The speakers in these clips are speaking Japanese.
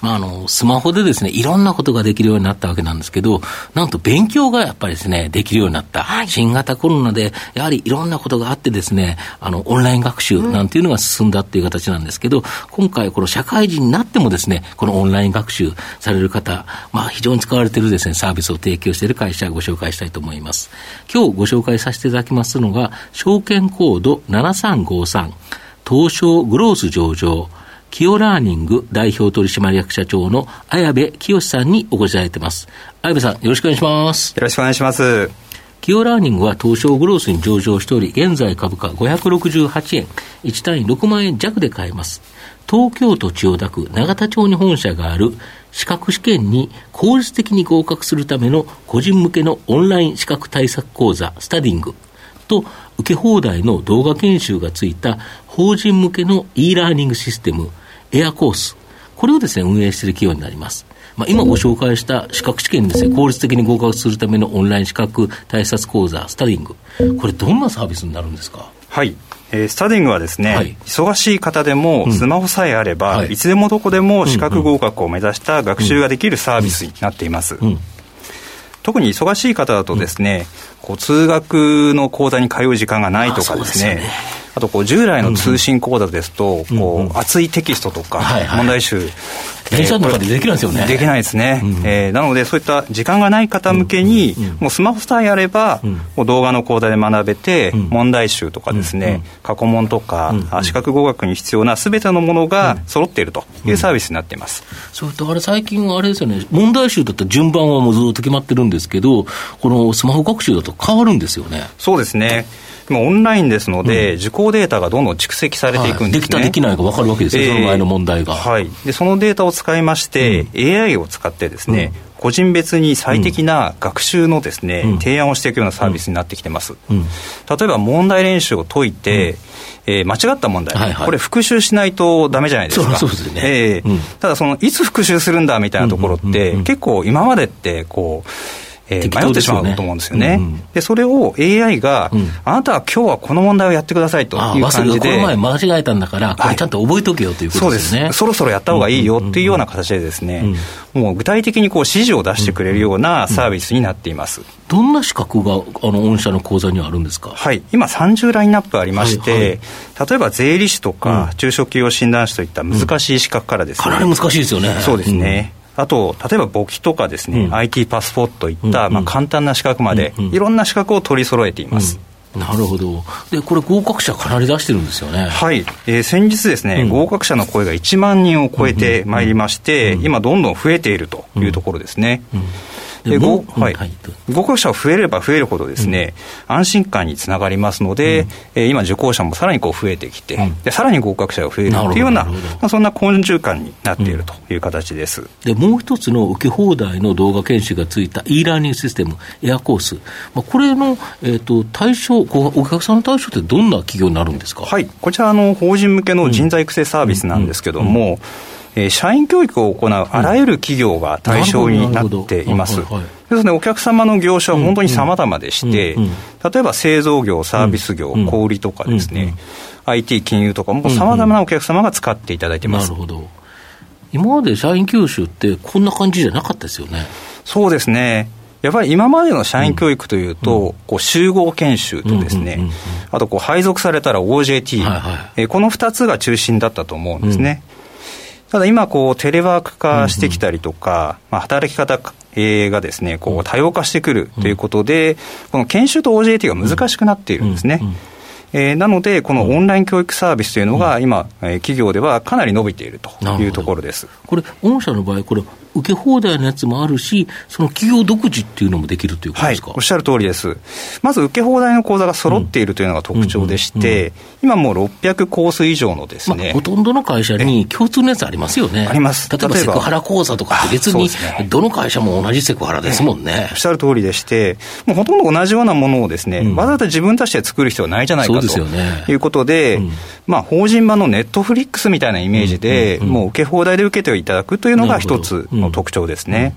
まあ、あの、スマホでですね、いろんなことができるようになったわけなんですけど、なんと勉強がやっぱりですね、できるようになった。はい、新型コロナで、やはりいろんなことがあってですね、あの、オンライン学習なんていうのが進んだっていう形なんですけど、うん、今回、この社会人になってもですね、このオンライン学習される方、まあ、非常に使われているですね、サービスを提供している会社をご紹介したいと思います。今日ご紹介させていただきますのが、証券コード7353、東証グロース上場、キヨラーニング代表取締役社長の綾部清さんにお越しいただいてます。綾部さん、よろしくお願いします。よろしくお願いします。キヨラーニングは東証グロースに上場しており、現在株価568円、1単位6万円弱で買えます。東京都千代田区永田町に本社がある資格試験に効率的に合格するための個人向けのオンライン資格対策講座、スタディングと受け放題の動画研修がついた法人向けの e ラーニングシステム、エアコース、これをですね、運営している企業になります。まあ、今ご紹介した資格試験ですね、効率的に合格するためのオンライン資格対策講座、スタディング。これどんなサービスになるんですか？はい。えー、スタディングはですね、はい、忙しい方でもスマホさえあれば、うんはい、いつでもどこでも資格合格を目指した学習ができるサービスになっています。うんうん特に忙しい方だとですね、うん、こう通学の講座に通う時間がないとかですね、あとこう従来の通信講座ですと、こう厚いテキストとか問題集、電車の中でできないですよね。できないですね。うん、えー、なので、そういった時間がない方向けに、もうスマホさえあれば、もう動画の講座で学べて、問題集とかですね、過去問とか、資格合格に必要なすべてのものが揃っているというサービスになっています。それと、あれ、最近あれですよね、問題集だったら順番はもうずっと決まってるんですけど、このスマホ学習だと変わるんですよね。そうですね。今オンラインですので、うん、受講データがどんどん蓄積されていくんですね、はい、できた、できないが分かるわけですよ、えー、その前の問題が。はい、でそのデータを使いまして、うん、AI を使ってですね、うん。個人別に最適な学習のですね、うん、提案をしていくようなサービスになってきてます。うん、例えば問題練習を解いて、うん、えー、間違った問題、はいはい、これ復習しないとダメじゃないですか。そうですね。えー、ただそのいつ復習するんだみたいなところって、結構今までってこうえー、迷ってしまうと思うんですよね。で、それを AI が、あなたは今日はこの問題をやってくださいという感じで。この前間違えたんだから、これちゃんと覚えとけよということですね。そうです。そろそろやった方がいいよっていうような形でですね、もう具体的にこう指示を出してくれるようなサービスになっています。どんな資格が、あの、御社の講座にはあるんですか？はい。今30ラインナップありまして、例えば税理士とか、中小企業診断士といった難しい資格からですね。かなり難しいですよね。そうですね。あと、例えば簿記とかですね、うん、IT パスポートといった、まあ、簡単な資格まで、いろんな資格を取り揃えています。なるほど。で、これ合格者かなり出してるんですよね。はい。えー、先日ですね、うん、合格者の声が1万人を超えてまいりまして、うんうん、今どんどん増えているというところですね。うんで合はい、合格者が増えれば増えるほどですね、うん、安心感につながりますので、うん、えー、今受講者もさらにこう増えてきて、うん、でさらに合格者が増えるというようなまあ、そんな好循環になっているという形です、でもう一つの受け放題の動画研修がついた e ラーニングシステムエアコース、まあ、これの、えーと、対象お客さんの対象ってどんな企業になるんですか、はい、こちらの法人向けの人材育成サービスなんですけども、えー、社員教育を行うあらゆる企業が対象になっています。ですね、お客様の業種は本当に様々でして、例えば製造業、サービス業、小売とかですね、IT、金融とかも様々なお客様が使っていただいてます。なるほど。今まで社員教習ってこんな感じじゃなかったですよね。そうですね。やっぱり今までの社員教育というと、こう集合研修とですね、あとこう配属されたら OJT、はいはい、この2つが中心だったと思うんですね。ただ今こうテレワーク化してきたりとか、まあ、働き方がですねこう多様化してくるということで、この研修と OJT が難しくなっているんですね。えー、なので、このオンライン教育サービスというのが、今、えー、企業ではかなり伸びているというところです。これ、御社の場合、これ、受け放題のやつもあるし、その企業独自っていうのもできるということですか、はい、おっしゃる通りです。まず受け放題の口座が揃っているというのが特徴でして、今もう600コース以上のですね、まあ、ほとんどの会社に共通のやつありますよね。あります。例えばセクハラ口座とかって別に、どの会社も同じセクハラですもんね。おっしゃる通りでして、もうほとんど同じようなものをですね、うん、わざわざ自分たちで作る必要はないじゃないかということで、うん、まあ、法人版のネットフリックスみたいなイメージで、もう受け放題で受けていただくというのが一つの特徴ですね。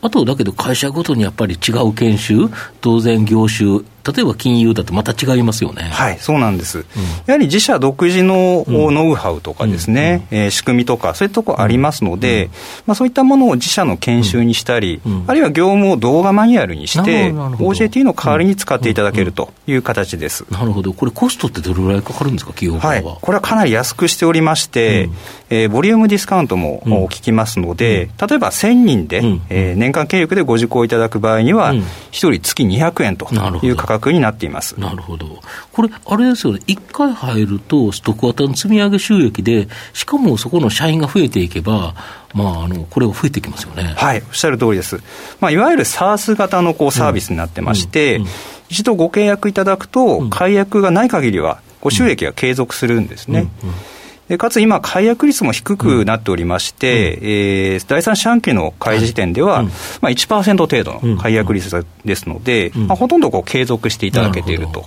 あと、だけど会社ごとにやっぱり違う研修、当然業種、例えば金融だとまた違いますよね。はい、そうなんです。うん、やはり自社独自のノウハウとかですね、うん、えー、仕組みとか、そういうところありますので、うん、まあ、そういったものを自社の研修にしたり、あるいは業務を動画マニュアルにして、OJT の代わりに使っていただけるという形です。なるほど。これコストってどれぐらいかかるんですか、企業側は。はい、これはかなり安くしておりまして、うん、えー、ボリュームディスカウントも効きますので、例えば1000人で、うん、えー、年間契約でご受講いただく場合には、1人月200円という価格になっています。なるほど。これ、あれですよね、1回入ると、ストック型の積み上げ収益で、しかもそこの社員が増えていけば、まあ、あのこれが増えてきますよね。はい、おっしゃる通りです。まあ、いわゆる SARS 型のこうサービスになってまして、うんうんうん、一度ご契約いただくと、解約がない限りは、こう収益が継続するんですね。うんうんでかつ今、解約率も低くなっておりまして、うん、えー、第三四半期の開示時点では、うん、まあ、1%程度の解約率ですので、うん、まあ、ほとんどこう継続していただけていると。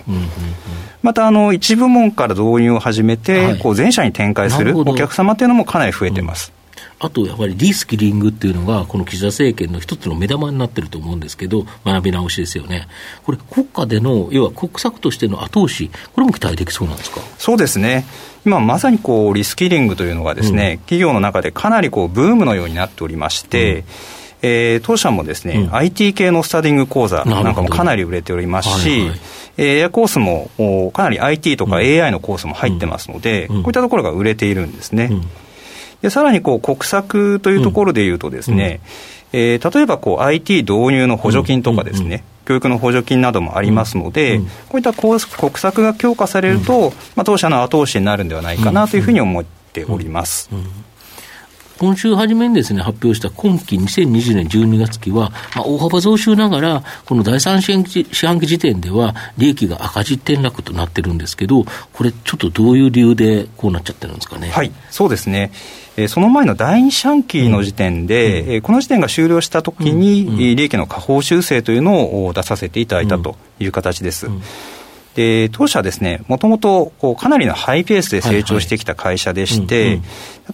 またあの一部門から導入を始めて、はい、こう全社に展開するお客様というのもかなり増えてます。あとやっぱりリスキリングっていうのが、この岸田政権の一つの目玉になってると思うんですけど、学び直しですよね。これ、国家での、要は国策としての後押し、これも期待できそうなんですか？そうですね。今まさにこうリスキリングというのがですね、うん、企業の中でかなりこうブームのようになっておりまして、うん。えー、当社もですね、うん、IT 系のスタディング講座なんかもかなり売れておりますし、はいはい、えー、エアコースもかなり IT とか AI のコースも入ってますので、うん、こういったところが売れているんですね。うんでさらにこう国策というところでいうとですね、うん、えー、例えばこう IT 導入の補助金とかですね、うんうん、教育の補助金などもありますので、うん、こういった国策が強化されると、まあ、当社の後押しになるんではないかなというふうに思っております。今週初めにですね、発表した今期2020年12月期は、まあ、大幅増収ながら、この第3四半期時点では、利益が赤字転落となってるんですけど、これ、ちょっとどういう理由でこうなっちゃってるんですかね？はい、そうですね。えー、その前の第2四半期の時点で、うん、えー、この時点が終了したときに、うん、利益の下方修正というのを出させていただいたという形です。うんで当社はですね、もともとかなりのハイペースで成長してきた会社でして、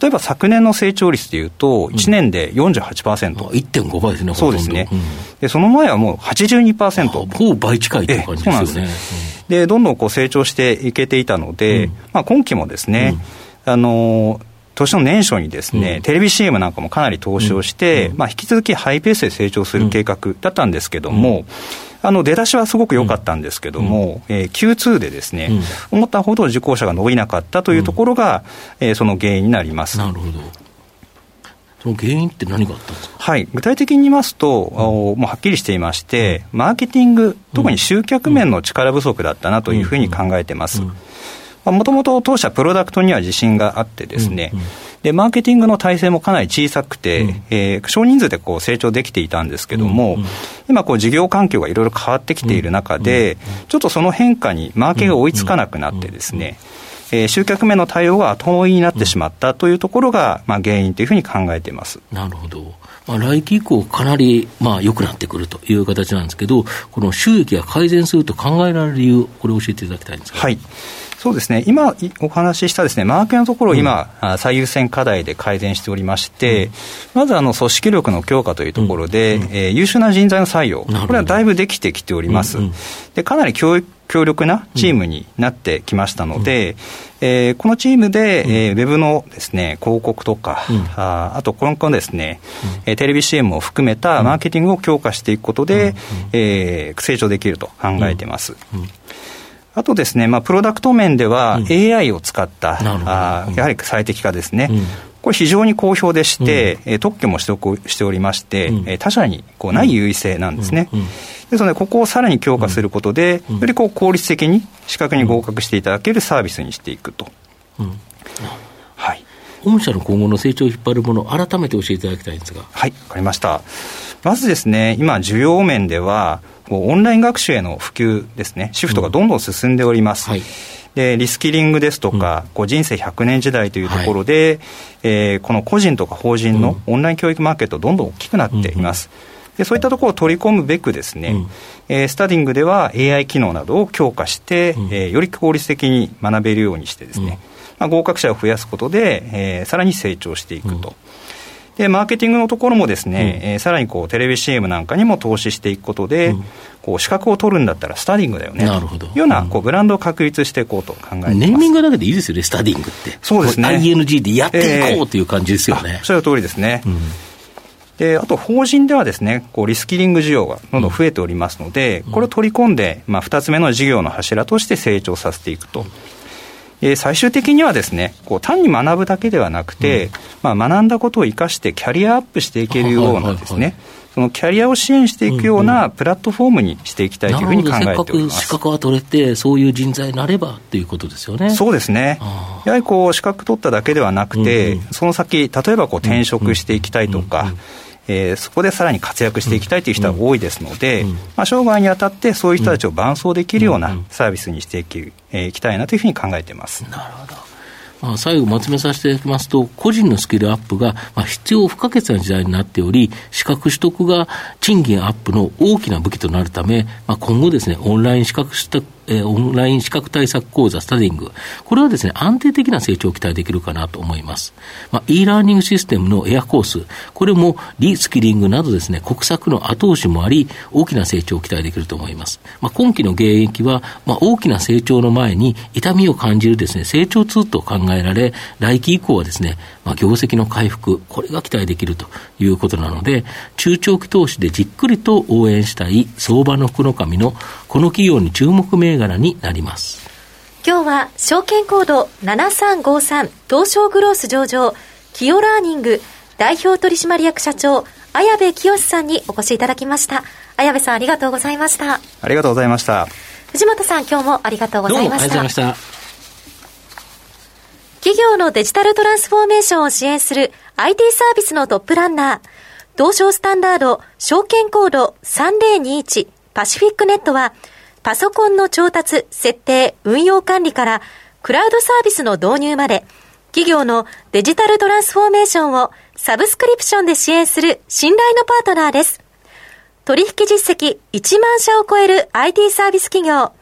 例えば昨年の成長率でいうと、1年で48%。うん、1.5倍ですね、そうですね、うん、で。その前はもう82%。ほぼ倍近いという感じですよね。そうなんです。で、どんどんこう成長していけていたので、うん、まあ、今期もですね、あの年の年初にですね、うん、テレビ CM なんかもかなり投資をして、うん、まあ、引き続きハイペースで成長する計画だったんですけども、あの出だしはすごく良かったんですけども、うん、えー、Q2 でですね、思ったほど受講者が伸びなかったというところが、えー、その原因になります。なるほど。その原因って何があったんですか、はい、具体的に言いますと、うん、もうはっきりしていまして、マーケティング、特に集客面の力不足だったなというふうに考えてます。もともと当社、プロダクトには自信があってですね、うんうん、でマーケティングの体制もかなり小さくて、うん、えー、少人数でこう成長できていたんですけども、うんうん、今こう、事業環境がいろいろ変わってきている中で、ちょっとその変化にマーケが追いつかなくなってですね、えー、集客面の対応が後追いになってしまったというところが、まあ、原因というふうに考えています。なるほど、まあ、来期以降、かなりまあ良くなってくるという形なんですけど、この収益が改善すると考えられる理由、これを教えていただきたいんですか。はいそうですね、今お話ししたですね、マーケのところを今、うん、最優先課題で改善しておりまして、うん、まずあの組織力の強化というところで、うん、えー、優秀な人材の採用、これはだいぶできてきております。でかなり教育強力なチームになってきましたので、うん、えー、このチームで、うん、えー、ウェブのですね、広告とか、うん、ああと今後ですね、うん、テレビ CM を含めたマーケティングを強化していくことで、うん、えー、成長できると考えています。あとですね、まあ、プロダクト面では AI を使った、うん、あやはり最適化ですね。うん、これ非常に好評でして、うん、特許も取得しておりまして、うん、他社にこうない優位性なんですね。ですので、ここをさらに強化することで、よりこう効率的に資格に合格していただけるサービスにしていくと。はい。御社の今後の成長を引っ張るもの、改めて教えていただきたいんですが。はい、わかりました。まずですね、今、需要面では、オンライン学習への普及ですね、シフトがどんどん進んでおります。うん。はい。でリスキリングですとか、うん、こう人生100年時代というところで、はい、えー、この個人とか法人のオンライン教育マーケット、どんどん大きくなっています。でそういったところを取り込むべくですね、うん、えー、スタディングでは AI 機能などを強化して、うん、えー、より効率的に学べるようにしてですね、まあ、合格者を増やすことで、えー、さらに成長していくと。で、マーケティングのところもですね、うん、えー、さらにこうテレビ CM なんかにも投資していくことで、うん、こう資格を取るんだったらスタディングだよね。なるほど。いうような、こうブランドを確立していこうと考えてます。ネーミングだけでいいですよね、スタディングって。そうですね。ING でやっていこうという感じですよね。えー、おっしゃる通りですね。うんであと法人ではですねこうリスキリング需要がどんどん増えておりますので、これを取り込んで、まあ、2つ目の事業の柱として成長させていくと。えー、最終的にはですねこう単に学ぶだけではなくて、うん、まあ、学んだことを生かしてキャリアアップしていけるようなですね、そのキャリアを支援していくようなプラットフォームにしていきたいというふうに考えております。資格は取れて、そういう人材になればということですよね。そうですね。やはりこう資格取っただけではなくて、うんうん、その先、例えばこう転職していきたいとか、うんうんうんえー、そこでさらに活躍していきたいという人が多いですので、まあ、生涯にあたってそういう人たちを伴走できるようなサービスにしていき,、えー、いきたいなというふうに考えています。なるほど。まあ、最後まとめさせていただきますと、個人のスキルアップがまあ必要不可欠な時代になっており、資格取得が賃金アップの大きな武器となるため、まあ、今後ですね、オンライン資格取得えー、オンライン資格対策講座、スタディング。これはですね、安定的な成長を期待できるかなと思います。まあ、e ラーニングシステムのエアコース、これもリスキリングなどですね、国策の後押しもあり、大きな成長を期待できると思います。まあ、今期の現役は、まあ、大きな成長の前に痛みを感じるですね、成長痛と考えられ、来期以降はですね、まあ、業績の回復、これが期待できるということなので、中長期投資でじっくりと応援したい相場の福の神のこの企業に注目銘柄になります。今日は証券コード7353東証グロース上場キヨラーニング代表取締役社長綾部清さんにお越しいただきました。綾部さんありがとうございました。ありがとうございました。藤本さん今日もありがとうございました。した企業のデジタルトランスフォーメーションを支援する IT サービスのトップランナー東証スタンダード証券コード3021パシフィックネットは、パソコンの調達、設定、運用管理から、クラウドサービスの導入まで、企業のデジタルトランスフォーメーションをサブスクリプションで支援する信頼のパートナーです。取引実績1万社を超える IT サービス企業、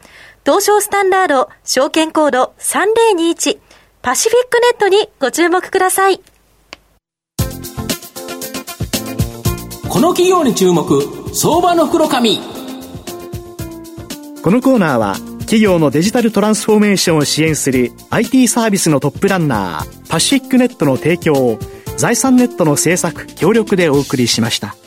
東証スタンダード証券コード3021パシフィックネットにご注目ください。この企業に注目、相場の袋紙。このコーナーは企業のデジタルトランスフォーメーションを支援する IT サービスのトップランナーパシフィックネットの提供を財産ネットの制作協力でお送りしました。